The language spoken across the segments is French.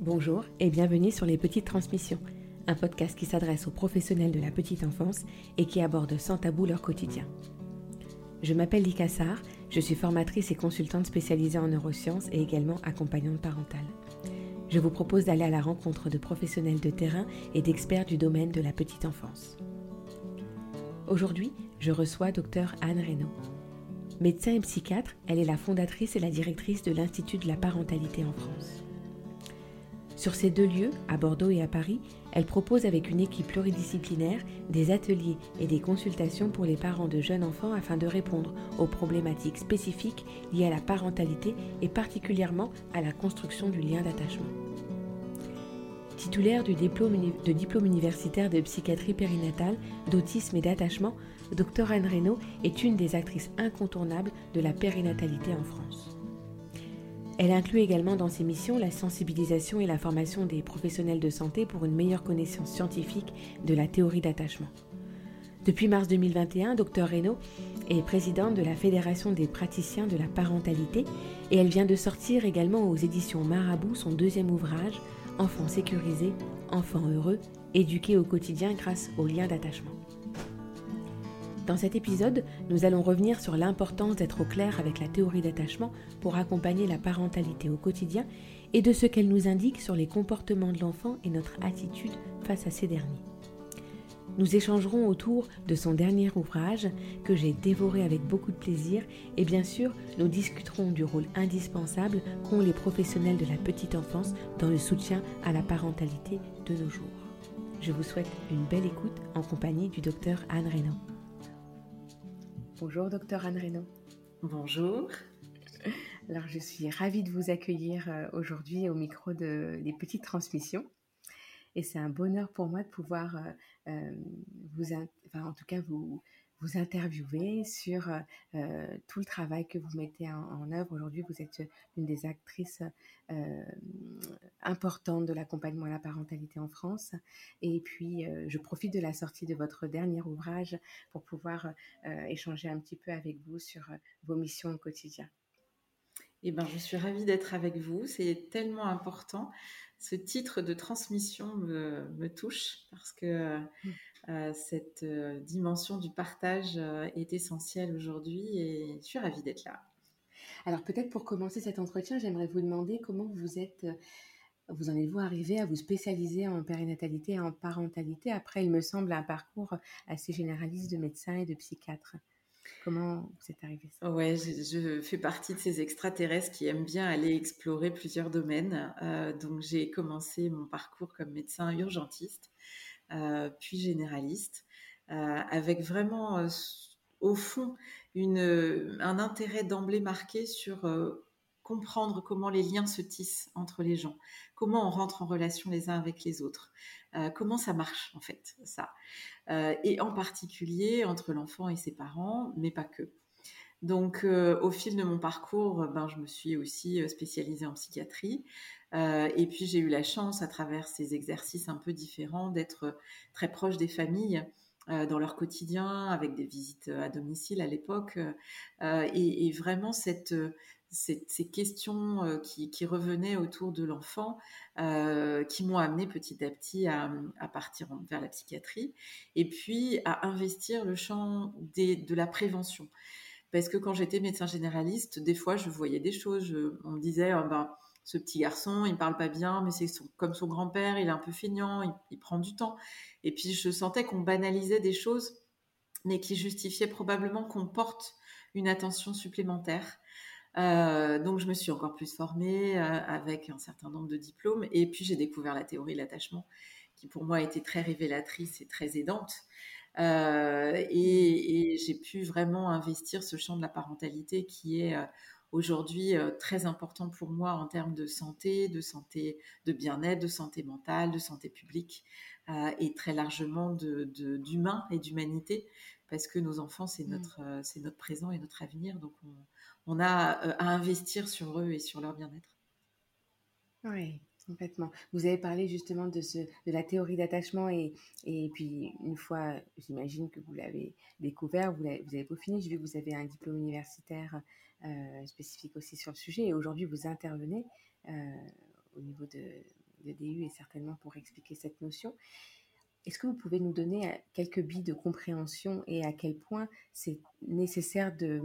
Bonjour et bienvenue sur Les Petites Transmissions, un podcast qui s'adresse aux professionnels de la petite enfance et qui aborde sans tabou leur quotidien. Je m'appelle Lika je suis formatrice et consultante spécialisée en neurosciences et également accompagnante parentale. Je vous propose d'aller à la rencontre de professionnels de terrain et d'experts du domaine de la petite enfance. Aujourd'hui, je reçois Dr Anne Reynaud. Médecin et psychiatre, elle est la fondatrice et la directrice de l'Institut de la parentalité en France. Sur ces deux lieux, à Bordeaux et à Paris, elle propose avec une équipe pluridisciplinaire des ateliers et des consultations pour les parents de jeunes enfants afin de répondre aux problématiques spécifiques liées à la parentalité et particulièrement à la construction du lien d'attachement. Titulaire du diplôme, de diplôme universitaire de psychiatrie périnatale, d'autisme et d'attachement, Dr Anne Reynaud est une des actrices incontournables de la périnatalité en France. Elle inclut également dans ses missions la sensibilisation et la formation des professionnels de santé pour une meilleure connaissance scientifique de la théorie d'attachement. Depuis mars 2021, Dr Reynaud est présidente de la Fédération des praticiens de la parentalité et elle vient de sortir également aux éditions Marabout son deuxième ouvrage, Enfants sécurisés, enfants heureux, éduqués au quotidien grâce au lien d'attachement. Dans cet épisode, nous allons revenir sur l'importance d'être au clair avec la théorie d'attachement pour accompagner la parentalité au quotidien et de ce qu'elle nous indique sur les comportements de l'enfant et notre attitude face à ces derniers. Nous échangerons autour de son dernier ouvrage que j'ai dévoré avec beaucoup de plaisir et bien sûr nous discuterons du rôle indispensable qu'ont les professionnels de la petite enfance dans le soutien à la parentalité de nos jours. Je vous souhaite une belle écoute en compagnie du docteur Anne Reynaud. Bonjour, docteur Anne Reynaud. Bonjour. Alors, je suis ravie de vous accueillir euh, aujourd'hui au micro de, des petites transmissions. Et c'est un bonheur pour moi de pouvoir euh, euh, vous, enfin, en tout cas, vous, vous interviewer sur euh, tout le travail que vous mettez en, œuvre. Aujourd'hui, vous êtes une des actrices euh, importantes de l'accompagnement à la parentalité en France. Et puis, euh, je profite de la sortie de votre dernier ouvrage pour pouvoir échanger un petit peu avec vous sur vos missions au quotidien. Eh ben, je suis ravie d'être avec vous. C'est tellement important. Ce titre de transmission me, me touche parce que mmh. Euh, cette euh, dimension du partage euh, est essentielle aujourd'hui et je suis ravie d'être là. Alors peut-être pour commencer cet entretien, j'aimerais vous demander comment vous êtes, vous en êtes-vous arrivé à vous spécialiser en périnatalité et en parentalité après, il me semble, un parcours assez généraliste de médecin et de psychiatre. Comment vous êtes arrivé ça? Ouais, je, fais partie de ces extraterrestres qui aiment bien aller explorer plusieurs domaines. donc j'ai commencé mon parcours comme médecin urgentiste. Euh, puis généraliste, euh, avec vraiment euh, au fond un intérêt d'emblée marqué sur comprendre comment les liens se tissent entre les gens, comment on rentre en relation les uns avec les autres, comment ça marche en fait, ça. et en particulier entre l'enfant et ses parents, mais pas que. Donc, au fil de mon parcours, ben, je me suis aussi spécialisée en psychiatrie. Euh, et puis j'ai eu la chance, à travers ces exercices un peu différents, d'être très proche des familles euh, dans leur quotidien, avec des visites à domicile à l'époque, euh, et, vraiment cette, ces questions qui, revenaient autour de l'enfant, qui m'ont amené petit à petit à, partir vers la psychiatrie, et puis à investir le champ de la prévention. Parce que quand j'étais médecin généraliste, des fois, je voyais des choses, on me disait, oh, ben, ce petit garçon, il parle pas bien, mais c'est comme son grand-père, il est un peu feignant, il, prend du temps. Et puis je sentais qu'on banalisait des choses, mais qui justifiaient probablement qu'on porte une attention supplémentaire. Euh, donc je me suis encore plus formée euh, avec un certain nombre de diplômes, et puis j'ai découvert la théorie de l'attachement, qui pour moi été très révélatrice et très aidante. Euh, et, et j'ai pu vraiment investir ce champ de la parentalité qui est aujourd'hui euh, très important pour moi en termes de santé, de santé, de bien-être, de santé mentale, de santé publique euh, et très largement d'humain de, et d'humanité parce que nos enfants, c'est mmh. notre, euh, c'est notre présent et notre avenir. Donc, on, a à investir sur eux et sur leur bien-être. Oui, complètement. Vous avez parlé justement de, ce, de la théorie d'attachement et, et puis une fois, j'imagine que vous l'avez découvert, vous, avez, vous avez peaufiné, j'ai vu que vous avez un diplôme universitaire euh, spécifique aussi sur le sujet. Et aujourd'hui, vous intervenez euh, au niveau de, de DU et certainement pour expliquer cette notion. Est-ce que vous pouvez nous donner quelques billes de compréhension et à quel point c'est nécessaire de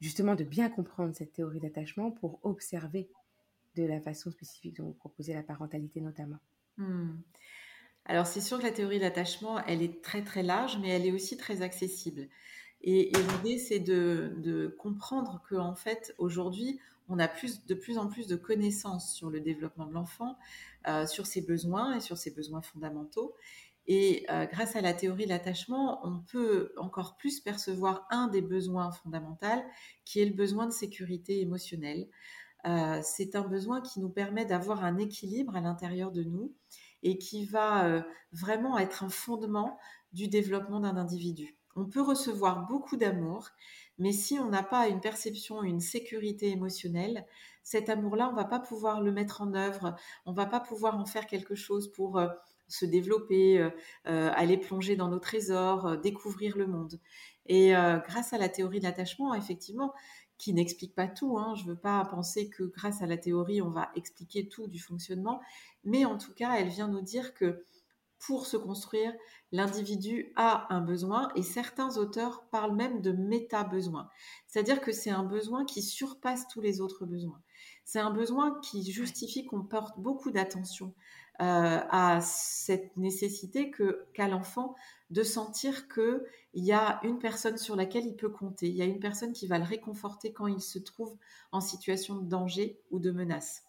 justement de bien comprendre cette théorie d'attachement pour observer de la façon spécifique dont vous proposez la parentalité notamment hmm. Alors c'est sûr que la théorie d'attachement, elle est très très large, mais elle est aussi très accessible. Et, l'idée, c'est de, comprendre qu'en fait, aujourd'hui, on a plus, de plus en plus de connaissances sur le développement de l'enfant, euh, sur ses besoins et sur ses besoins fondamentaux. Et euh, grâce à la théorie de l'attachement, on peut encore plus percevoir un des besoins fondamentaux, qui est le besoin de sécurité émotionnelle. Euh, c'est un besoin qui nous permet d'avoir un équilibre à l'intérieur de nous et qui va euh, vraiment être un fondement du développement d'un individu. On peut recevoir beaucoup d'amour, mais si on n'a pas une perception, une sécurité émotionnelle, cet amour-là, on va pas pouvoir le mettre en œuvre, on va pas pouvoir en faire quelque chose pour se développer, euh, euh, aller plonger dans nos trésors, euh, découvrir le monde. Et grâce à la théorie de l'attachement, effectivement, qui n'explique pas tout. Hein, je ne veux pas penser que grâce à la théorie, on va expliquer tout du fonctionnement, mais en tout cas, elle vient nous dire que pour se construire, l'individu a un besoin et certains auteurs parlent même de méta-besoin. C'est-à-dire que c'est un besoin qui surpasse tous les autres besoins. C'est un besoin qui justifie qu'on porte beaucoup d'attention à cette nécessité que qu'a l'enfant de sentir qu'il y a une personne sur laquelle il peut compter, il y a une personne qui va le réconforter quand il se trouve en situation de danger ou de menace.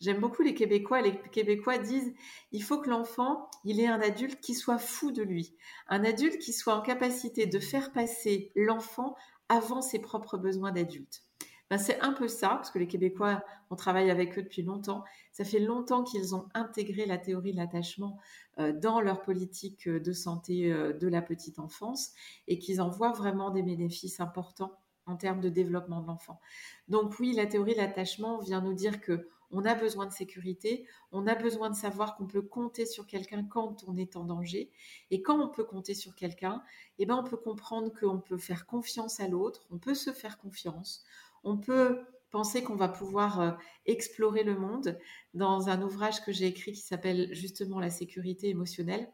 J'aime beaucoup les Québécois. Les Québécois disent il faut que l'enfant, il ait un adulte qui soit fou de lui, un adulte qui soit en capacité de faire passer l'enfant avant ses propres besoins d'adulte. Ben, c'est un peu ça, parce que les Québécois, on travaille avec eux depuis longtemps. Ça fait longtemps qu'ils ont intégré la théorie de l'attachement euh, dans leur politique euh, de santé euh, de la petite enfance et qu'ils en voient vraiment des bénéfices importants en termes de développement de l'enfant. Donc oui, la théorie de l'attachement vient nous dire que on a besoin de sécurité, on a besoin de savoir qu'on peut compter sur quelqu'un quand on est en danger. Et quand on peut compter sur quelqu'un, eh ben on peut comprendre qu'on peut faire confiance à l'autre, on peut se faire confiance, on peut penser qu'on va pouvoir euh, explorer le monde. Dans un ouvrage que j'ai écrit qui s'appelle justement La sécurité émotionnelle,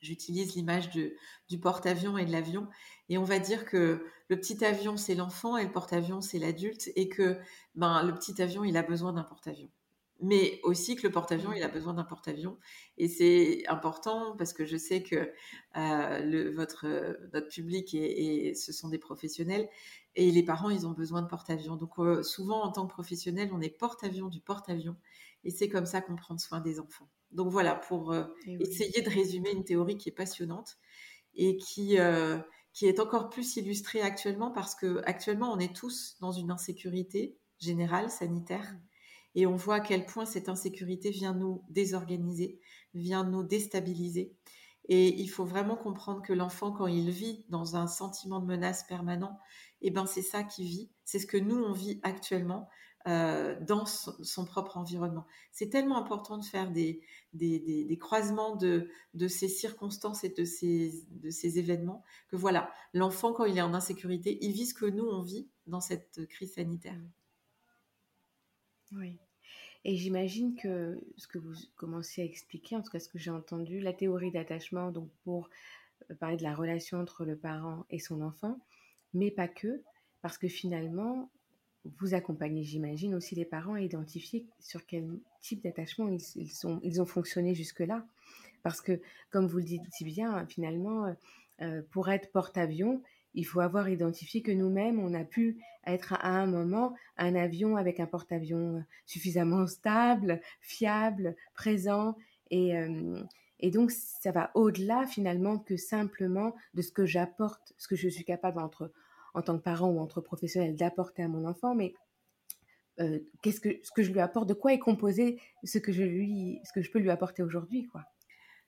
j'utilise l'image du porte-avions et de l'avion. Et on va dire que le petit avion, c'est l'enfant et le porte-avions, c'est l'adulte. Et que ben, le petit avion, il a besoin d'un porte-avions mais aussi que le porte-avions, il a besoin d'un porte-avions. Et c'est important parce que je sais que euh, votre, notre public, et ce sont des professionnels, et les parents, ils ont besoin de porte-avions. Donc euh, souvent, en tant que professionnel, on est porte-avions du porte-avions. Et c'est comme ça qu'on prend soin des enfants. Donc voilà, pour euh, essayer de résumer une théorie qui est passionnante et qui, qui est encore plus illustrée actuellement parce que actuellement, on est tous dans une insécurité générale, sanitaire. Et on voit à quel point cette insécurité vient nous désorganiser, vient nous déstabiliser. Et il faut vraiment comprendre que l'enfant, quand il vit dans un sentiment de menace permanent, eh ben c'est ça qu'il vit. C'est ce que nous on vit actuellement euh, dans son, propre environnement. C'est tellement important de faire des, croisements de, de, ces circonstances et de ces, de ces événements que voilà, l'enfant quand il est en insécurité, il vit ce que nous on vit dans cette crise sanitaire. Oui. Et j'imagine que ce que vous commencez à expliquer, en tout cas ce que j'ai entendu, la théorie d'attachement, donc pour euh, parler de la relation entre le parent et son enfant, mais pas que, parce que finalement, vous accompagnez, j'imagine, aussi les parents à identifier sur quel type d'attachement ils, ils ont fonctionné jusque-là. Parce que, comme vous le dites si bien, finalement, euh, euh, pour être porte-avions, il faut avoir identifié que nous-mêmes, on a pu être à un moment un avion avec un porte-avions euh, suffisamment stable, fiable, présent. Et, euh, et donc, ça va au-delà finalement que simplement de ce que j'apporte, ce que je suis capable entre, en tant que parent ou entre professionnel d'apporter à mon enfant, mais euh, qu'est-ce que, ce que je lui apporte, de quoi est composé ce que je, lui, ce que je peux lui apporter aujourd'hui. quoi.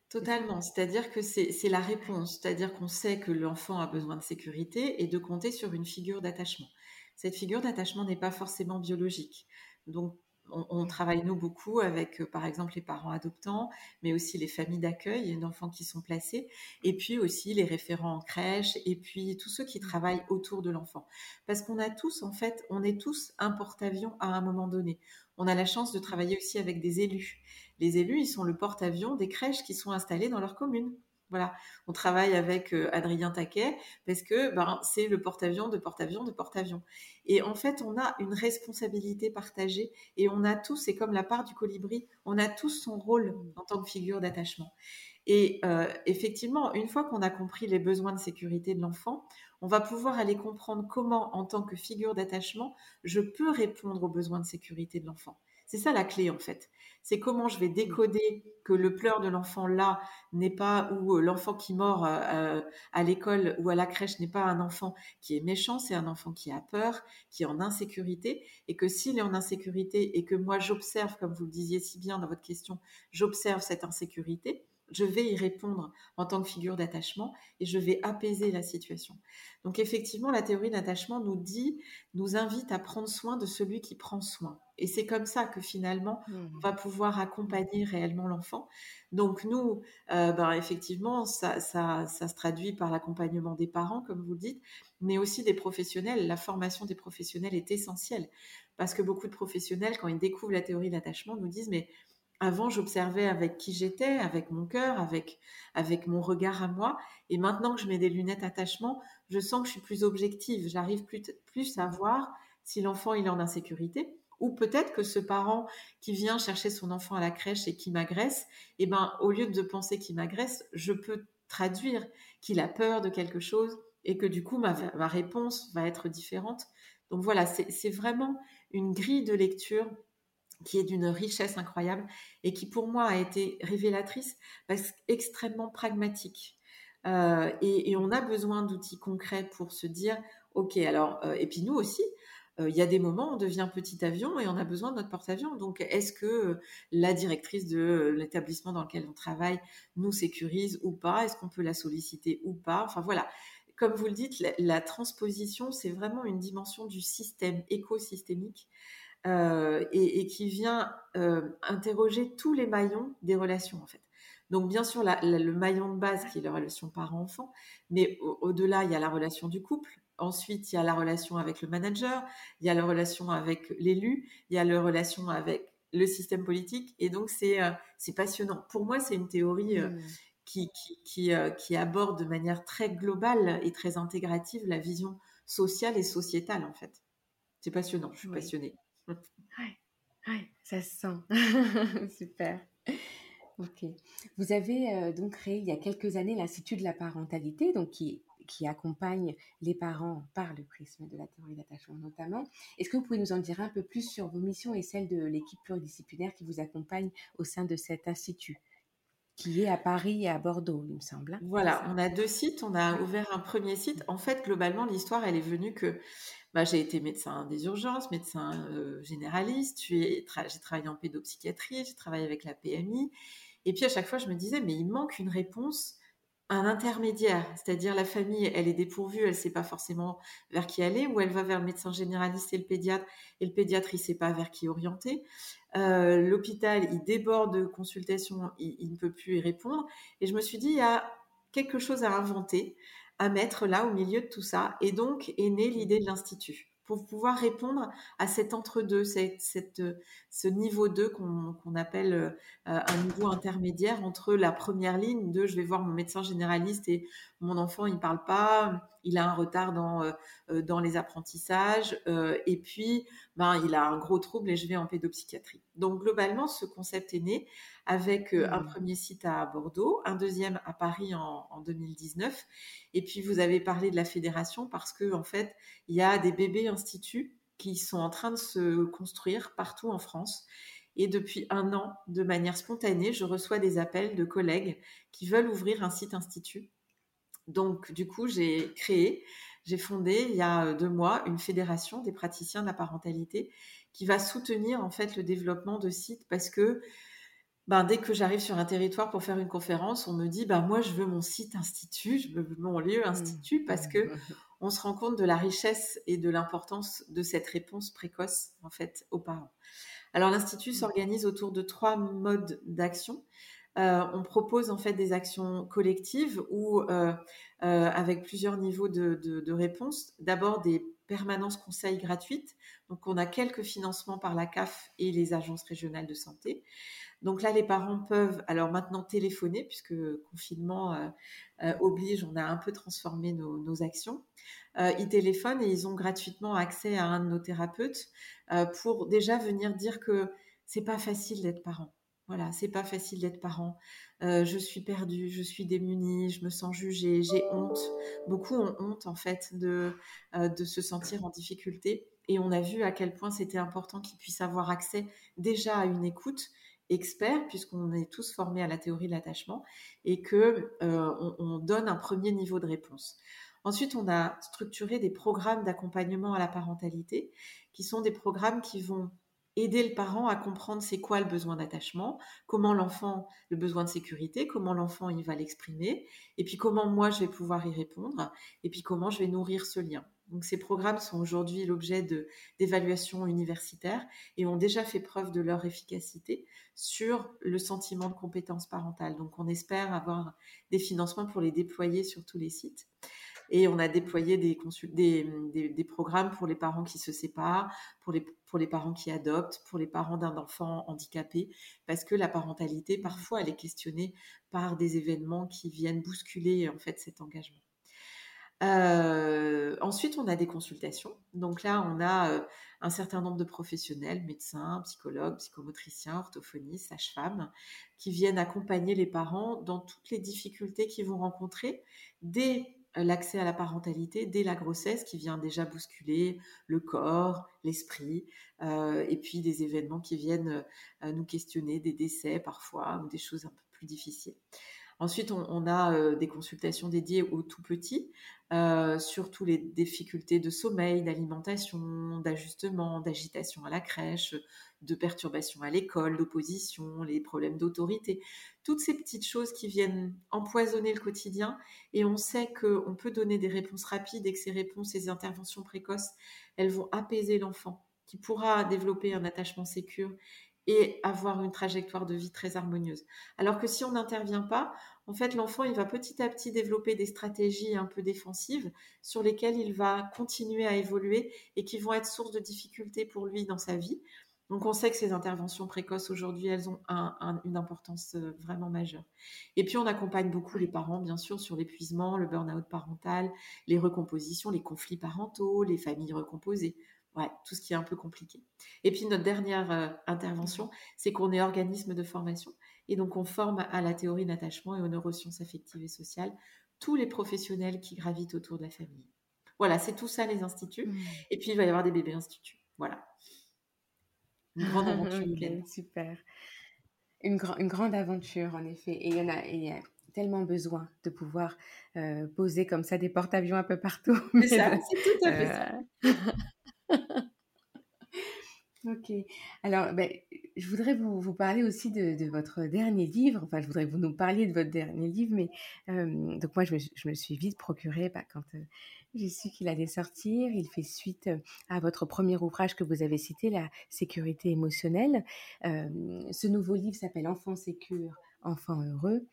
Totalement, c'est-à-dire que c'est la réponse, c'est-à-dire qu'on sait que l'enfant a besoin de sécurité et de compter sur une figure d'attachement. Cette figure d'attachement n'est pas forcément biologique. Donc, on, travaille nous beaucoup avec, euh, par exemple, les parents adoptants, mais aussi les familles d'accueil d'enfants qui sont placés, et puis aussi les référents en crèche, et puis tous ceux qui travaillent autour de l'enfant. Parce qu'on a tous, en fait, on est tous un porte-avions à un moment donné. on a la chance de travailler aussi avec des élus. Les élus, ils sont le porte-avions des crèches qui sont installées dans leur commune. Voilà, on travaille avec euh, Adrien Taquet parce que ben, c'est le porte-avions de porte-avions de porte-avions. Et en fait, on a une responsabilité partagée et on a tous, c'est comme la part du colibri, on a tous son rôle en tant que figure d'attachement. Et euh, effectivement, une fois qu'on a compris les besoins de sécurité de l'enfant, on va pouvoir aller comprendre comment, en tant que figure d'attachement, je peux répondre aux besoins de sécurité de l'enfant. C'est ça la clé en fait. C'est comment je vais décoder que le pleur de l'enfant là n'est pas ou euh, l'enfant qui mord euh, euh, à l'école ou à la crèche n'est pas un enfant qui est méchant, c'est un enfant qui a peur, qui est en insécurité. Et que s'il est en insécurité et que moi j'observe, comme vous le disiez si bien dans votre question, j'observe cette insécurité, je vais y répondre en tant que figure d'attachement et je vais apaiser la situation. Donc effectivement, la théorie d'attachement nous dit, nous invite à prendre soin de celui qui prend soin. Et c'est comme ça que finalement, mmh. on va pouvoir accompagner réellement l'enfant. Donc nous, euh, ben, effectivement, ça, ça, ça, se traduit par l'accompagnement des parents, comme vous le dites, mais aussi des professionnels. La formation des professionnels est essentielle parce que beaucoup de professionnels, quand ils découvrent la théorie d'attachement, nous disent, mais avant, j'observais avec qui j'étais, avec mon cœur, avec, avec mon regard à moi. Et maintenant que je mets des lunettes attachement, je sens que je suis plus objective. J'arrive plus, plus à voir si l'enfant est en insécurité. Ou peut-être que ce parent qui vient chercher son enfant à la crèche et qui m'agresse, eh ben, au lieu de penser qu'il m'agresse, je peux traduire qu'il a peur de quelque chose et que du coup, ma, ma réponse va être différente. Donc voilà, c'est vraiment une grille de lecture qui est d'une richesse incroyable et qui pour moi a été révélatrice parce qu'extrêmement pragmatique. Euh, et, on a besoin d'outils concrets pour se dire, ok, alors, euh, et puis nous aussi, euh, il y a des moments où on devient petit avion et on a besoin de notre porte-avions. Donc, est-ce que la directrice de l'établissement dans lequel on travaille nous sécurise ou pas? Est-ce qu'on peut la solliciter ou pas? Enfin voilà, comme vous le dites, la transposition, c'est vraiment une dimension du système écosystémique euh, et, qui vient euh, interroger tous les maillons des relations en fait. Donc bien sûr le maillon de base qui est la relation parent-enfant, mais au-delà il y a la relation du couple. Ensuite il y a la relation avec le manager, il y a la relation avec l'élu, il y a la relation avec le système politique. Et donc c'est euh, passionnant. Pour moi c'est une théorie mmh. qui, qui, qui, aborde de manière très globale et très intégrative la vision sociale et sociétale en fait. C'est passionnant, je suis passionnée. Ouais, ça se sent. Super. Ok. Vous avez euh, donc créé il y a quelques années l'Institut de la parentalité, donc qui, qui accompagne les parents par le prisme de la théorie d'attachement notamment. Est-ce que vous pouvez nous en dire un peu plus sur vos missions et celles de l'équipe pluridisciplinaire qui vous accompagne au sein de cet institut qui est à Paris et à Bordeaux, il me semble. Hein, voilà, on a deux sites. On a ouvert un premier site. En fait, globalement, l'histoire, elle est venue que bah, j'ai été médecin des urgences, médecin euh, généraliste, j'ai travaillé en pédopsychiatrie, j'ai travaillé avec la PMI. Et puis à chaque fois, je me disais, mais il manque une réponse, un intermédiaire. C'est-à-dire la famille, elle est dépourvue, elle ne sait pas forcément vers qui aller, ou elle va vers le médecin généraliste et le pédiatre, et le pédiatre, il ne sait pas vers qui orienter. Euh, l'hôpital, il déborde de consultations, il, il ne peut plus y répondre. Et je me suis dit, il y a quelque chose à inventer à mettre là au milieu de tout ça. Et donc est née l'idée de l'Institut pour pouvoir répondre à cet entre-deux, cette, ce niveau 2 qu'on appelle euh, un niveau intermédiaire entre la première ligne de je vais voir mon médecin généraliste et mon enfant il parle pas, il a un retard dans, euh, euh, dans les apprentissages et puis ben, il a un gros trouble et je vais en pédopsychiatrie. Donc globalement ce concept est né avec un mmh. premier site à Bordeaux, un deuxième à Paris en, en, 2019. Et puis vous avez parlé de la fédération parce que en fait, il y a des bébés instituts qui sont en train de se construire partout en France. Et depuis un an, de manière spontanée, je reçois des appels de collègues qui veulent ouvrir un site institut. Donc, du coup, j'ai créé, j'ai fondé il y a deux mois une fédération des praticiens de la parentalité qui va soutenir en fait le développement de sites parce que ben, dès que j'arrive sur un territoire pour faire une conférence, on me dit ben, moi je veux mon site institut, je veux mon lieu mmh. institut parce que on se rend compte de la richesse et de l'importance de cette réponse précoce en fait aux parents. Alors l'institut mmh. s'organise autour de trois modes d'action. Euh, on propose en fait des actions collectives ou euh, euh, avec plusieurs niveaux de, de, réponse. D'abord des permanence conseil gratuite. Donc, on a quelques financements par la CAF et les agences régionales de santé. Donc là, les parents peuvent alors maintenant téléphoner, puisque confinement oblige, on a un peu transformé nos, actions. Ils téléphonent et ils ont gratuitement accès à un de nos thérapeutes pour déjà venir dire que c'est pas facile d'être parent. Voilà, c'est pas facile d'être parent. je suis perdue, je suis démunie, je me sens jugée, j'ai honte. Beaucoup ont honte en fait de, de se sentir en difficulté. Et on a vu à quel point c'était important qu'ils puissent avoir accès déjà à une écoute expert, puisqu'on est tous formés à la théorie de l'attachement, et que euh, on, donne un premier niveau de réponse. Ensuite, on a structuré des programmes d'accompagnement à la parentalité, qui sont des programmes qui vont aider le parent à comprendre c'est quoi le besoin d'attachement, comment l'enfant, le besoin de sécurité, comment l'enfant il va l'exprimer, et puis comment moi je vais pouvoir y répondre, et puis comment je vais nourrir ce lien. Donc ces programmes sont aujourd'hui l'objet d'évaluations universitaires et ont déjà fait preuve de leur efficacité sur le sentiment de compétence parentale. Donc on espère avoir des financements pour les déployer sur tous les sites. Et on a déployé des, programmes pour les parents qui se séparent, pour les, parents qui adoptent, pour les parents d'un enfant handicapé, parce que la parentalité, parfois, elle est questionnée par des événements qui viennent bousculer en fait cet engagement. Euh, ensuite, on a des consultations. Donc là, on a euh, un certain nombre de professionnels, médecins, psychologues, psychomotriciens, orthophonistes, sages-femmes, qui viennent accompagner les parents dans toutes les difficultés qu'ils vont rencontrer dès l'accès à la parentalité, dès la grossesse, qui vient déjà bousculer le corps, l'esprit, et puis des événements qui viennent nous questionner, des décès parfois, ou des choses un peu plus difficiles. Ensuite, on, a des consultations dédiées aux tout petits, euh, sur toutes les difficultés de sommeil, d'alimentation, d'ajustement, d'agitation à la crèche, de perturbations à l'école, d'opposition, les problèmes d'autorité, toutes ces petites choses qui viennent empoisonner le quotidien. Et on sait qu'on peut donner des réponses rapides et que ces réponses, ces interventions précoces, elles vont apaiser l'enfant qui pourra développer un attachement sécure et avoir une trajectoire de vie très harmonieuse. Alors que si on n'intervient pas, en fait, l'enfant, il va petit à petit développer des stratégies un peu défensives sur lesquelles il va continuer à évoluer et qui vont être source de difficultés pour lui dans sa vie. Donc, on sait que ces interventions précoces aujourd'hui, elles ont une importance euh, vraiment majeure. Et puis, on accompagne beaucoup les parents, bien sûr, sur l'épuisement, le burn-out parental, les recompositions, les conflits parentaux, les familles recomposées. Ouais, tout ce qui est un peu compliqué. Et puis notre dernière euh, intervention, c'est qu'on est organisme de formation et donc on forme à la théorie d'attachement et aux neurosciences affectives et sociales tous les professionnels qui gravitent autour de la famille. Voilà, c'est tout ça les instituts. Mmh. Et puis il va y avoir des bébés instituts. Voilà. Une grande aventure. super. Une, une, grande aventure en effet. Et il y en a, a tellement besoin de pouvoir euh, poser comme ça des porte-avions un peu partout. Mais ça, c'est tout à fait ça. Ok. Alors, ben, je voudrais vous, parler aussi de, votre dernier livre. Enfin, je voudrais que vous nous parliez de votre dernier livre. Mais euh, donc, moi, je me, suis vite procuré bah, quand euh, j'ai su qu'il allait sortir. Il fait suite euh, à votre premier ouvrage que vous avez cité, La sécurité émotionnelle. ce nouveau livre s'appelle Enfant sécure, enfant heureux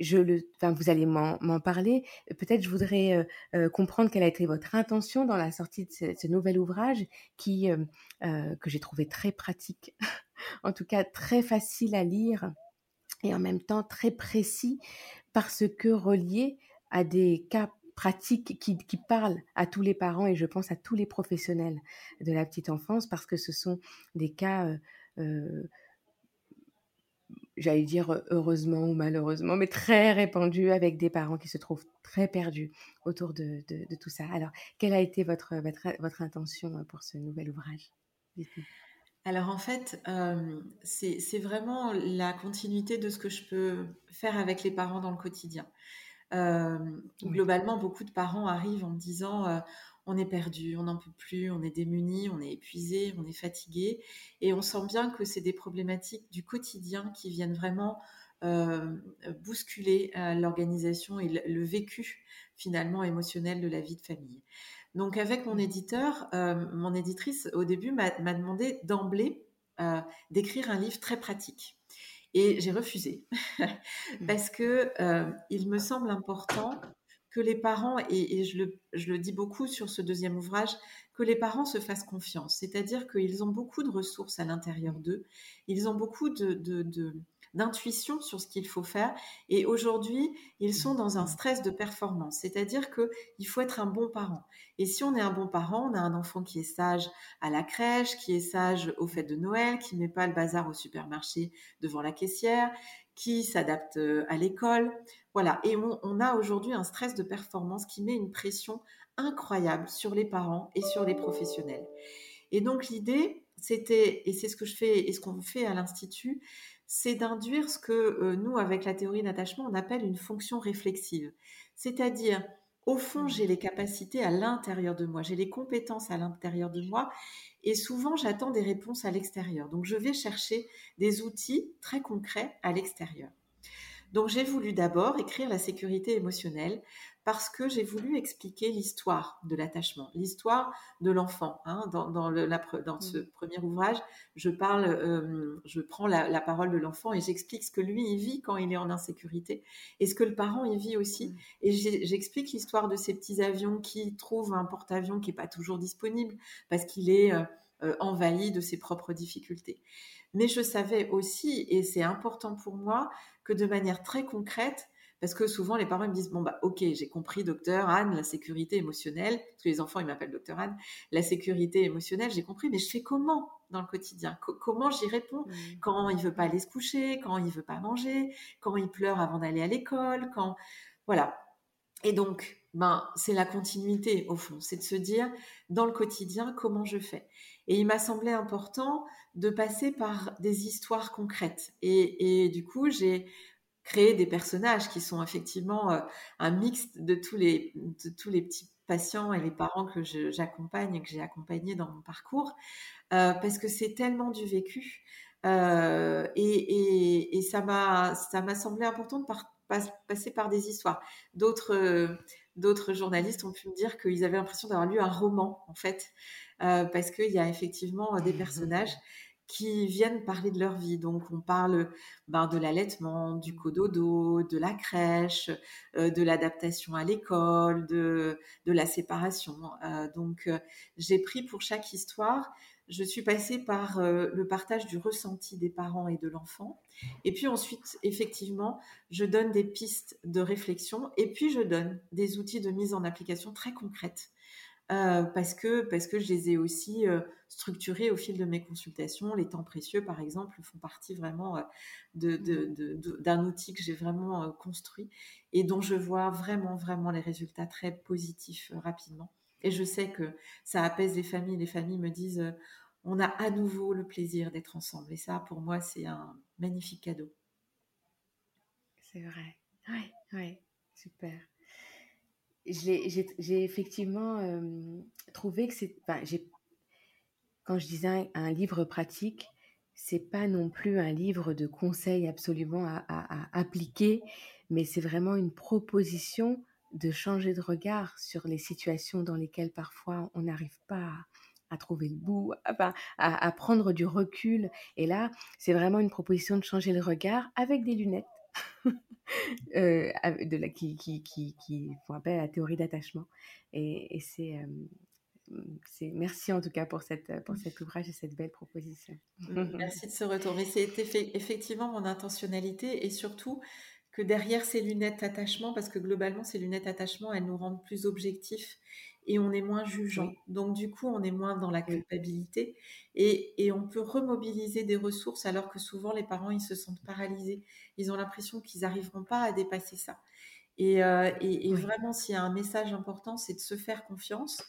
je le, enfin, vous allez m'en parler. Peut-être je voudrais euh, euh, comprendre quelle a été votre intention dans la sortie de ce, nouvel ouvrage qui euh, que j'ai trouvé très pratique, en tout cas très facile à lire et en même temps très précis parce que relié à des cas pratiques qui, qui parlent à tous les parents et je pense à tous les professionnels de la petite enfance parce que ce sont des cas j'allais dire heureusement ou malheureusement, mais très répandu avec des parents qui se trouvent très perdus autour de, de, tout ça. Alors, quelle a été votre, votre, votre intention pour ce nouvel ouvrage? Alors en fait, euh, c'est vraiment la continuité de ce que je peux faire avec les parents dans le quotidien. Euh, globalement, beaucoup de parents arrivent en me disant euh, on est perdu, on n'en peut plus, on est démuni, on est épuisé, on est fatigué. Et on sent bien que c'est des problématiques du quotidien qui viennent vraiment euh, bousculer euh, l'organisation et le, vécu finalement émotionnel de la vie de famille. Donc avec mon mmh. éditeur, euh, mon éditrice au début m'a demandé d'emblée d'écrire un livre très pratique. Et j'ai refusé mmh. parce que il me semble important que les parents, et, je, le, dis beaucoup sur ce deuxième ouvrage, que les parents se fassent confiance. C'est-à-dire qu'ils ont beaucoup de ressources à l'intérieur d'eux, ils ont beaucoup d'intuition sur ce qu'il faut faire. Et aujourd'hui, ils sont dans un stress de performance, c'est-à-dire qu'il faut être un bon parent. Et si on est un bon parent, on a un enfant qui est sage à la crèche, qui est sage au fêtes de Noël, qui met pas le bazar au supermarché devant la caissière, qui s'adapte euh, à l'école. Voilà. Et on, on a aujourd'hui un stress de performance qui met une pression incroyable sur les parents et sur les professionnels. Et donc l'idée, c'était, et c'est ce que je fais et ce qu'on fait à l'Institut, c'est d'induire ce que euh, nous, avec la théorie d'attachement, on appelle une fonction réflexive. C'est-à-dire, au fond, j'ai les capacités à l'intérieur de moi, j'ai les compétences à l'intérieur de moi, et souvent, j'attends des réponses à l'extérieur. Donc, je vais chercher des outils très concrets à l'extérieur. Donc, j'ai voulu d'abord écrire la sécurité émotionnelle parce que j'ai voulu expliquer l'histoire de l'attachement, l'histoire de l'enfant. Hein. Dans, le, dans, ce mmh. premier ouvrage, je parle, euh, je prends la, parole de l'enfant et j'explique ce que lui il vit quand il est en insécurité et ce que le parent il vit aussi. Mmh. Et j'explique l'histoire de ces petits avions qui trouvent un porte-avions qui est pas toujours disponible parce qu'il est euh, euh, envahi de ses propres difficultés. Mais je savais aussi, et c'est important pour moi, que de manière très concrète, parce que souvent, les parents me disent, bon, bah, ok, j'ai compris, docteur Anne, la sécurité émotionnelle, parce que les enfants, ils m'appellent docteur Anne, la sécurité émotionnelle, j'ai compris, mais je fais comment dans le quotidien? Comment j'y réponds? Mmh. quand il veut pas aller se coucher, quand il veut pas manger, quand il pleure avant d'aller à l'école, quand... Voilà. Et donc, ben, c'est la continuité, au fond. C'est de se dire, dans le quotidien, comment je fais Et il m'a semblé important de passer par des histoires concrètes. Et, et du coup, j'ai créer des personnages qui sont effectivement euh, un mix de tous les, de tous les petits patients et les parents que j'accompagne et que j'ai accompagnés dans mon parcours, euh, parce que c'est tellement du vécu. Euh, et, et, ça m'a ça m'a semblé important de passer par des histoires. D'autres d'autres journalistes ont pu me dire qu'ils avaient l'impression d'avoir lu un roman en fait, parce qu'il y a effectivement des personnages qui viennent parler de leur vie. Donc, on parle ben, de l'allaitement, du cododo, de la crèche, euh, de l'adaptation à l'école, de, la séparation. Euh, donc, euh, j'ai pris pour chaque histoire, je suis passée par le partage du ressenti des parents et de l'enfant. Et puis ensuite, effectivement, je donne des pistes de réflexion et puis je donne des outils de mise en application très concrètes euh, parce que parce que je les ai aussi euh, structurés au fil de mes consultations. Les temps précieux, par exemple, font partie vraiment euh, de, de, d'un outil que j'ai vraiment construit et dont je vois vraiment vraiment les résultats très positifs rapidement. Et je sais que ça apaise les familles. Les familles me disent on a à nouveau le plaisir d'être ensemble. Et ça, pour moi, c'est un magnifique cadeau. C'est vrai. Ouais, ouais, super j'ai effectivement trouvé que c'est. Quand je disais un, livre pratique, c'est pas non plus un livre de conseils absolument à, appliquer, mais c'est vraiment une proposition de changer de regard sur les situations dans lesquelles parfois on n'arrive pas à, trouver le bout, enfin, à, prendre du recul. Et là, c'est vraiment une proposition de changer le regard avec des lunettes. Euh, de la, qui, qui, qui, qui, font appel à la théorie d'attachement. Et, c'est, euh, c'est, merci en tout cas pour, cette, pour cet ouvrage et cette belle proposition. Merci de ce retour. Mais c'est effectivement mon intentionnalité et surtout que derrière ces lunettes d'attachement, parce que globalement, ces lunettes d'attachement, elles nous rendent plus objectifs et on est moins jugeant. Donc du coup, on est moins dans la culpabilité et, on peut remobiliser des ressources alors que souvent les parents, ils se sentent paralysés. Ils ont l'impression qu'ils n'arriveront pas à dépasser ça. Et, euh, vraiment, s'il y a un message important, c'est de se faire confiance.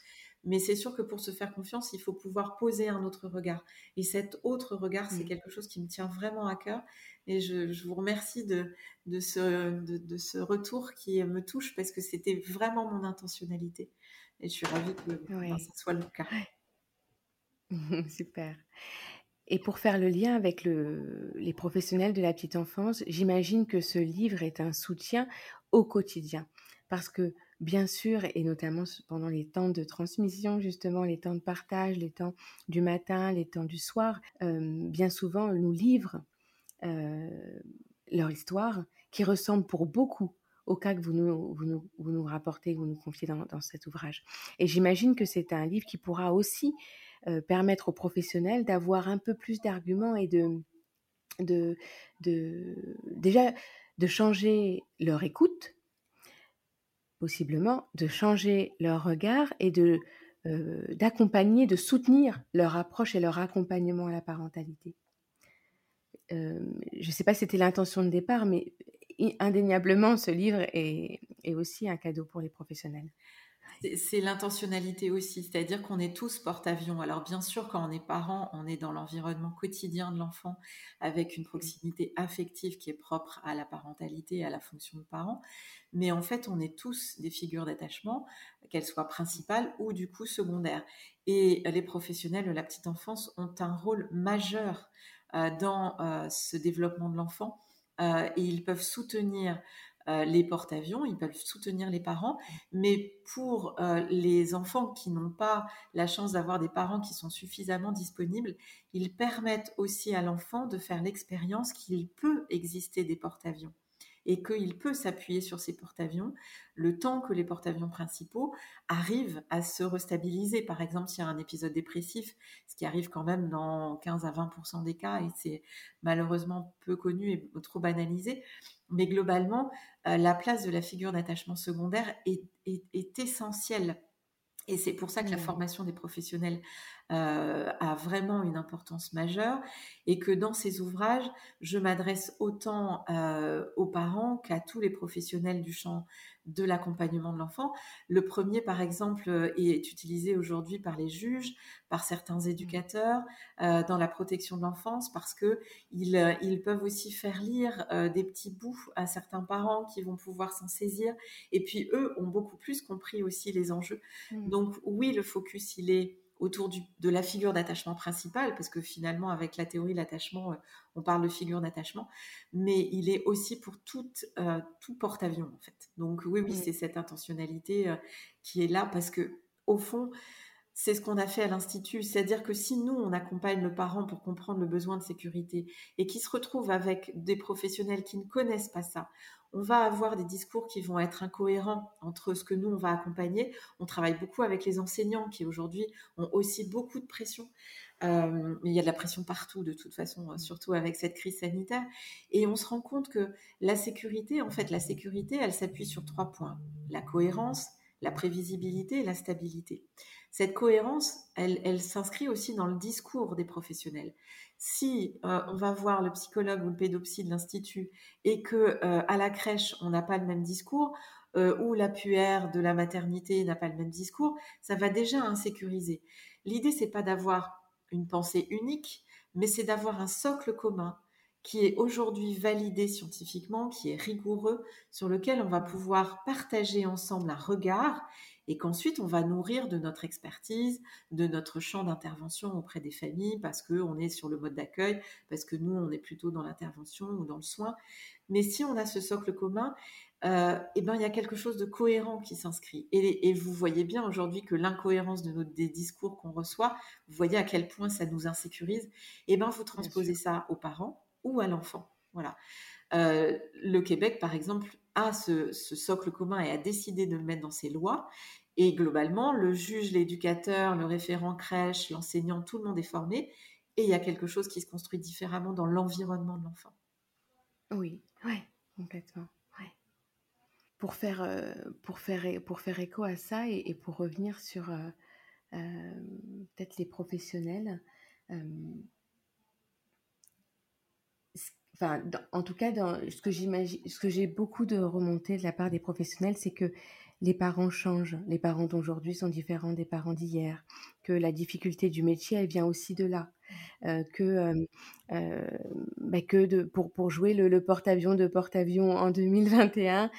Mais c'est sûr que pour se faire confiance, il faut pouvoir poser un autre regard. Et cet autre regard, c'est quelque chose qui me tient vraiment à cœur. Et je, vous remercie de, de, ce, de, ce retour qui me touche parce que c'était vraiment mon intentionnalité. Et je suis ravie que ben, ça soit le cas. Super. Et pour faire le lien avec le, les professionnels de la petite enfance, j'imagine que ce livre est un soutien au quotidien. Parce que, bien sûr, et notamment pendant les temps de transmission, justement, les temps de partage, les temps du matin, les temps du soir, euh, bien souvent, nous livrent euh, leur histoire qui ressemble pour beaucoup au cas que vous nous, vous nous, vous nous rapportez, vous nous confiez dans, dans cet ouvrage. Et j'imagine que c'est un livre qui pourra aussi euh, permettre aux professionnels d'avoir un peu plus d'arguments et de, de, de, déjà de changer leur écoute, possiblement, de changer leur regard et de euh, d'accompagner, de soutenir leur approche et leur accompagnement à la parentalité. Euh, je ne sais pas si c'était l'intention de départ, mais indéniablement, ce livre est, aussi un cadeau pour les professionnels. C'est l'intentionnalité aussi, c'est-à-dire qu'on est tous porte-avions. Alors bien sûr, quand on est parent, on est dans l'environnement quotidien de l'enfant avec une proximité affective qui est propre à la parentalité, à la fonction de parent. Mais en fait, on est tous des figures d'attachement, qu'elles soient principales ou du coup secondaires. Et les professionnels de la petite enfance ont un rôle majeur euh, dans euh, ce développement de l'enfant euh, et ils peuvent soutenir les porte-avions, ils peuvent soutenir les parents, mais pour les enfants qui n'ont pas la chance d'avoir des parents qui sont suffisamment disponibles, ils permettent aussi à l'enfant de faire l'expérience qu'il peut exister des porte-avions et qu'il peut s'appuyer sur ces porte-avions le temps que les porte-avions principaux arrivent à se restabiliser. Par exemple, s'il y a un épisode dépressif, ce qui arrive quand même dans 15 à 20% des cas, et c'est malheureusement peu connu et trop banalisé, mais globalement, euh, la place de la figure d'attachement secondaire est, est essentielle. Et c'est pour ça que la mmh. formation des professionnels euh, a vraiment une importance majeure et que dans ces ouvrages, je m'adresse autant euh, aux parents qu'à tous les professionnels du champ de l'accompagnement de l'enfant. Le premier, par exemple, euh, est utilisé aujourd'hui par les juges, par certains mmh. éducateurs dans la protection de l'enfance parce que ils, ils, peuvent aussi faire lire des petits bouts à certains parents qui vont pouvoir s'en saisir. Et puis eux ont beaucoup plus compris aussi les enjeux. Mmh. Donc oui, le focus il est autour de la figure d'attachement principale, parce que finalement, avec la théorie de l'attachement, euh, on parle de figure d'attachement, mais il est aussi pour tout, euh, tout porte-avions, en fait. Donc oui, oui, c'est cette intentionnalité euh, qui est là, parce que au fond, c'est ce qu'on a fait à l'Institut, c'est-à-dire que si nous, on accompagne le parent pour comprendre le besoin de sécurité et qui se retrouve avec des professionnels qui ne connaissent pas ça, on va avoir des discours qui vont être incohérents entre ce que nous, on va accompagner. On travaille beaucoup avec les enseignants qui aujourd'hui ont aussi beaucoup de pression. Euh, il y a de la pression partout de toute façon, euh, surtout avec cette crise sanitaire. Et on se rend compte que la sécurité, en fait, la sécurité, elle s'appuie sur trois points. La cohérence, la prévisibilité et la stabilité. Cette cohérence, elle, s'inscrit aussi dans le discours des professionnels. Si euh, on va voir le psychologue ou le pédopsie de l'institut et que euh, à la crèche on n'a pas le même discours, euh, ou la puère de la maternité n'a pas le même discours, ça va déjà insécuriser. L'idée c'est pas d'avoir une pensée unique, mais c'est d'avoir un socle commun qui est aujourd'hui validé scientifiquement, qui est rigoureux, sur lequel on va pouvoir partager ensemble un regard et qu'ensuite on va nourrir de notre expertise, de notre champ d'intervention auprès des familles, parce qu'on est sur le mode d'accueil, parce que nous, on est plutôt dans l'intervention ou dans le soin. Mais si on a ce socle commun, euh, eh ben, il y a quelque chose de cohérent qui s'inscrit. Et, vous voyez bien aujourd'hui que l'incohérence de nos, des discours qu'on reçoit, vous voyez à quel point ça nous insécurise. Eh ben, vous transposez ça aux parents, ou à l'enfant. Voilà. Euh, le Québec, par exemple, a ce, socle commun et a décidé de le mettre dans ses lois. Et globalement, le juge, l'éducateur, le référent crèche, l'enseignant, tout le monde est formé. Et il y a quelque chose qui se construit différemment dans l'environnement de l'enfant. Oui, ouais, complètement. Pour, faire, euh, pour, faire, pour faire écho à ça et, pour revenir sur euh, peut-être les professionnels, enfin, en tout cas, ce que j'imagine, ce que j'ai beaucoup de remontées de la part des professionnels, c'est que les parents changent. Les parents d'aujourd'hui sont différents des parents d'hier. Que la difficulté du métier, elle vient aussi de là. Euh, que euh, euh, bah, que de, pour, pour jouer le, le porte-avions de porte-avions en 2021,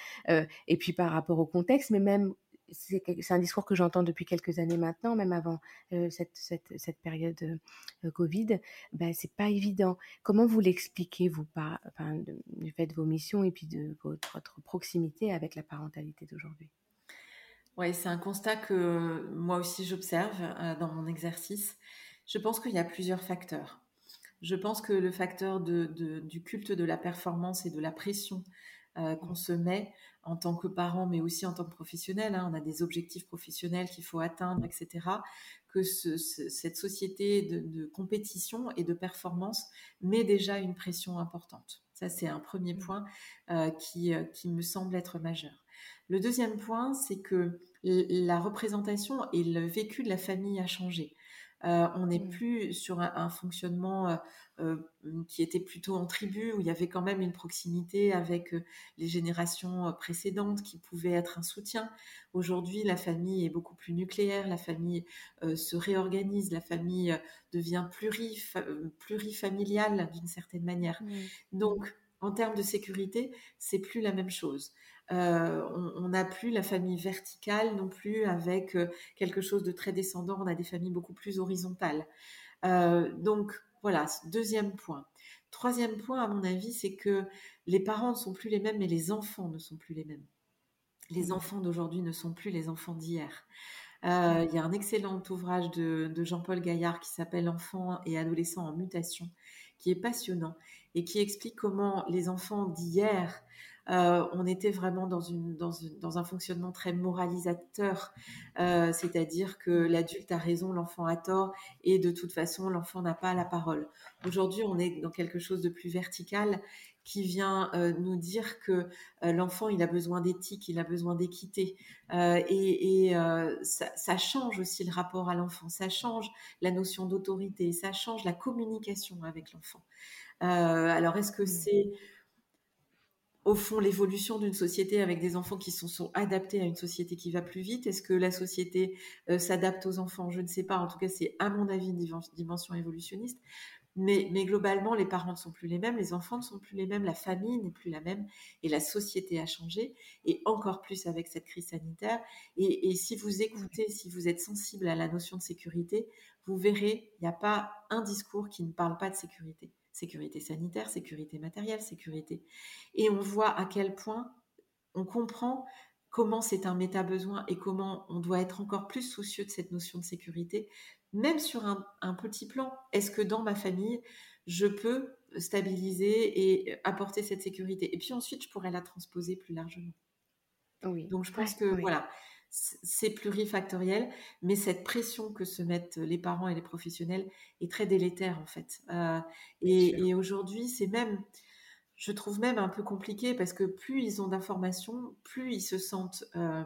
et puis par rapport au contexte, mais même c'est un discours que j'entends depuis quelques années maintenant, même avant euh, cette, cette, cette, période euh, Covid, ben, c'est pas évident. Comment vous l'expliquez, vous, pas, enfin, du fait de vos missions et puis de votre, proximité avec la parentalité d'aujourd'hui? Oui, c'est un constat que moi aussi j'observe euh, dans mon exercice. Je pense qu'il y a plusieurs facteurs. Je pense que le facteur de, de, du culte de la performance et de la pression qu'on se met en tant que parent, mais aussi en tant que professionnel. Hein. On a des objectifs professionnels qu'il faut atteindre, etc. Que cette société de, compétition et de performance met déjà une pression importante. Ça, c'est un premier mmh. point qui, qui me semble être majeur. Le deuxième point, c'est que la représentation et le vécu de la famille a changé. Euh, on n'est mmh. plus sur un, fonctionnement euh, euh, qui était plutôt en tribu, où il y avait quand même une proximité avec les générations précédentes qui pouvait être un soutien. Aujourd'hui, la famille est beaucoup plus nucléaire, la famille se réorganise, la famille devient plurifamiliale d'une certaine manière. Mmh. Donc, en termes de sécurité, c'est plus la même chose. Euh, on n'a plus la famille verticale non plus avec euh, quelque chose de très descendant. On a des familles beaucoup plus horizontales. Euh, donc voilà, deuxième point. Troisième point, à mon avis, c'est que les parents ne sont plus les mêmes, mais les enfants ne sont plus les mêmes. Les mmh. enfants d'aujourd'hui ne sont plus les enfants d'hier. Il y a un excellent ouvrage de, de Jean-Paul Gaillard qui s'appelle Enfants et adolescents en mutation, qui est passionnant et qui explique comment les enfants d'hier euh, on était vraiment dans, un fonctionnement très moralisateur, euh, c'est-à-dire que l'adulte a raison, l'enfant a tort, et de toute façon, l'enfant n'a pas la parole. Aujourd'hui, on est dans quelque chose de plus vertical qui vient euh, nous dire que l'enfant, il a besoin d'éthique, il a besoin d'équité. et, ça, change aussi le rapport à l'enfant, ça change la notion d'autorité, ça change la communication avec l'enfant. Alors, est-ce que mmh. c'est au fond l'évolution d'une société avec des enfants qui sont, adaptés à une société qui va plus vite? Est-ce que la société euh, s'adapte aux enfants? Je ne sais pas. En tout cas, c'est à mon avis une dimension évolutionniste. Mais, globalement, les parents ne sont plus les mêmes, les enfants ne sont plus les mêmes, la famille n'est plus la même et la société a changé et encore plus avec cette crise sanitaire. Et, et si vous écoutez, si vous êtes sensible à la notion de sécurité, vous verrez, il n'y a pas un discours qui ne parle pas de sécurité sécurité sanitaire, sécurité matérielle, sécurité. Et on voit à quel point on comprend comment c'est un méta-besoin et comment on doit être encore plus soucieux de cette notion de sécurité, même sur un, petit plan. Est-ce que dans ma famille, je peux stabiliser et apporter cette sécurité? Et puis ensuite, je pourrais la transposer plus largement. Oui. Donc je pense que voilà, c'est plurifactoriel, mais cette pression que se mettent les parents et les professionnels est très délétère en fait. Euh, et, aujourd'hui, c'est même, je trouve même un peu compliqué parce que plus ils ont d'informations, plus ils se sentent euh,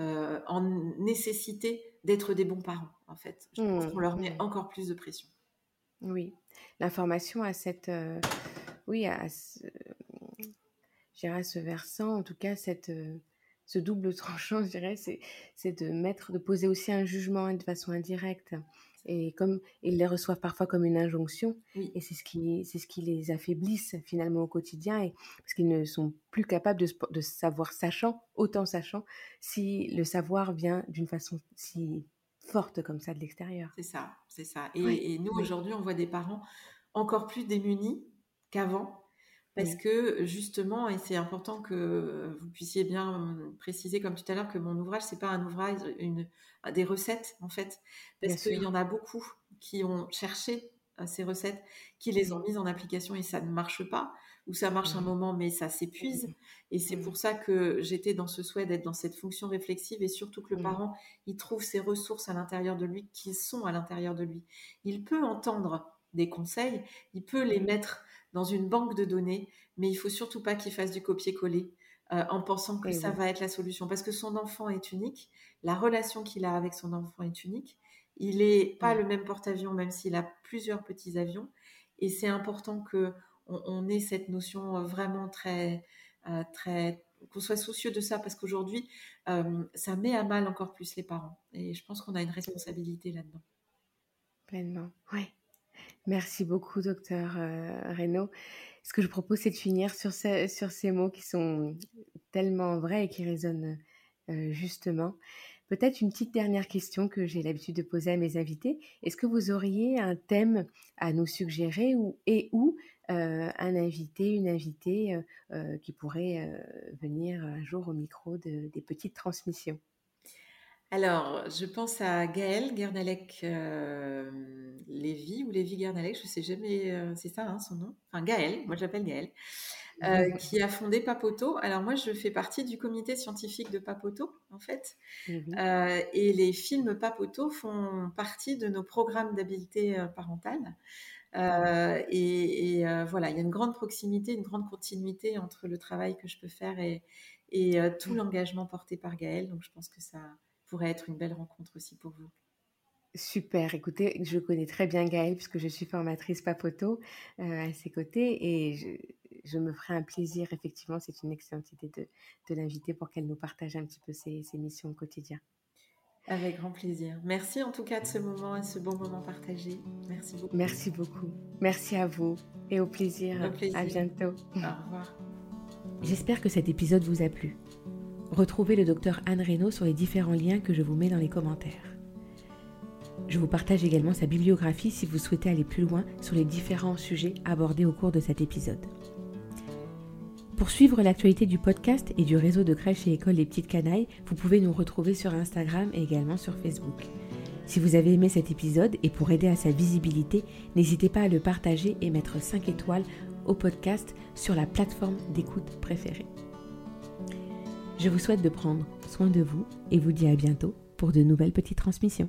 euh, en nécessité d'être des bons parents en fait. Je mmh, qu'on leur met mmh. encore plus de pression. Oui, l'information a cette, oui, à ce, à ce versant, en tout cas cette ce double tranchant, je dirais, c'est de mettre, de poser aussi un jugement de façon indirecte. Et comme ils les reçoivent parfois comme une injonction, et c'est ce qui, c'est ce qui les affaiblisse finalement au quotidien, et parce qu'ils ne sont plus capables de, de savoir sachant, autant sachant, si le savoir vient d'une façon si forte comme ça de l'extérieur. C'est ça, c'est ça. Et, et nous aujourd'hui, on voit des parents encore plus démunis qu'avant parce que justement, et c'est important que vous puissiez bien préciser, comme tout à l'heure, que mon ouvrage, c'est pas un ouvrage, une, des recettes en fait, parce qu'il y en a beaucoup qui ont cherché euh, ces recettes, qui les ont mises en application et ça ne marche pas, ou ça marche un moment mais ça s'épuise. Et c'est pour ça que j'étais dans ce souhait d'être dans cette fonction réflexive et surtout que le parent, il trouve ses ressources à l'intérieur de lui, qui sont à l'intérieur de lui. Il peut entendre des conseils, il peut les mettre dans une banque de données, mais il faut surtout pas qu'il fasse du copier-coller euh, en pensant que ça va être la solution, parce que son enfant est unique, la relation qu'il a avec son enfant est unique, il n'est pas le même porte-avions, même s'il a plusieurs petits avions, et c'est important que on, ait cette notion euh, vraiment très, euh, très qu'on soit soucieux de ça, parce qu'aujourd'hui, ça met à mal encore plus les parents, et je pense qu'on a une responsabilité là-dedans. Pleinement, oui. Merci beaucoup, docteur euh, Reynaud. Ce que je propose, c'est de finir sur, ces mots qui sont tellement vrais et qui résonnent euh, justement. Peut-être une petite dernière question que j'ai l'habitude de poser à mes invités. Est-ce que vous auriez un thème à nous suggérer ou, et ou euh, un invité, une invitée qui pourrait venir un jour au micro de, des petites transmissions? Alors, je pense à Gaël Gernalek euh, Lévy ou Lévy Gernalek, je ne sais jamais, euh, c'est ça hein, son nom? Enfin, Gaël, moi je l'appelle Gaël, euh, qui a fondé Papoto. Alors, moi je fais partie du comité scientifique de Papoto, en fait. Mhm. et les films Papoto font partie de nos programmes d'habilité parentale. et, voilà, il y a une grande proximité, une grande continuité entre le travail que je peux faire et, et tout l'engagement porté par Gaël. Donc, je pense que ça pourrait être une belle rencontre aussi pour vous. Super, écoutez, je connais très bien Gaëlle puisque je suis formatrice Papoto euh, à ses côtés et je, me ferai un plaisir, effectivement, c'est une excellente idée de, de l'inviter pour qu'elle nous partage un petit peu ses, missions au quotidien. Avec grand plaisir. Merci en tout cas de ce moment et ce bon moment partagé. Merci beaucoup. Merci beaucoup. Merci à vous et au plaisir. Au plaisir. À bientôt. Au revoir. J'espère que cet épisode vous a plu. Retrouvez le docteur Anne Reynaud sur les différents liens que je vous mets dans les commentaires. Je vous partage également sa bibliographie si vous souhaitez aller plus loin sur les différents sujets abordés au cours de cet épisode. Pour suivre l'actualité du podcast et du réseau de crèches et écoles Les Petites Canailles, vous pouvez nous retrouver sur Instagram et également sur Facebook. Si vous avez aimé cet épisode et pour aider à sa visibilité, n'hésitez pas à le partager et mettre 5 étoiles au podcast sur la plateforme d'écoute préférée. Je vous souhaite de prendre soin de vous et vous dis à bientôt pour de nouvelles petites transmissions.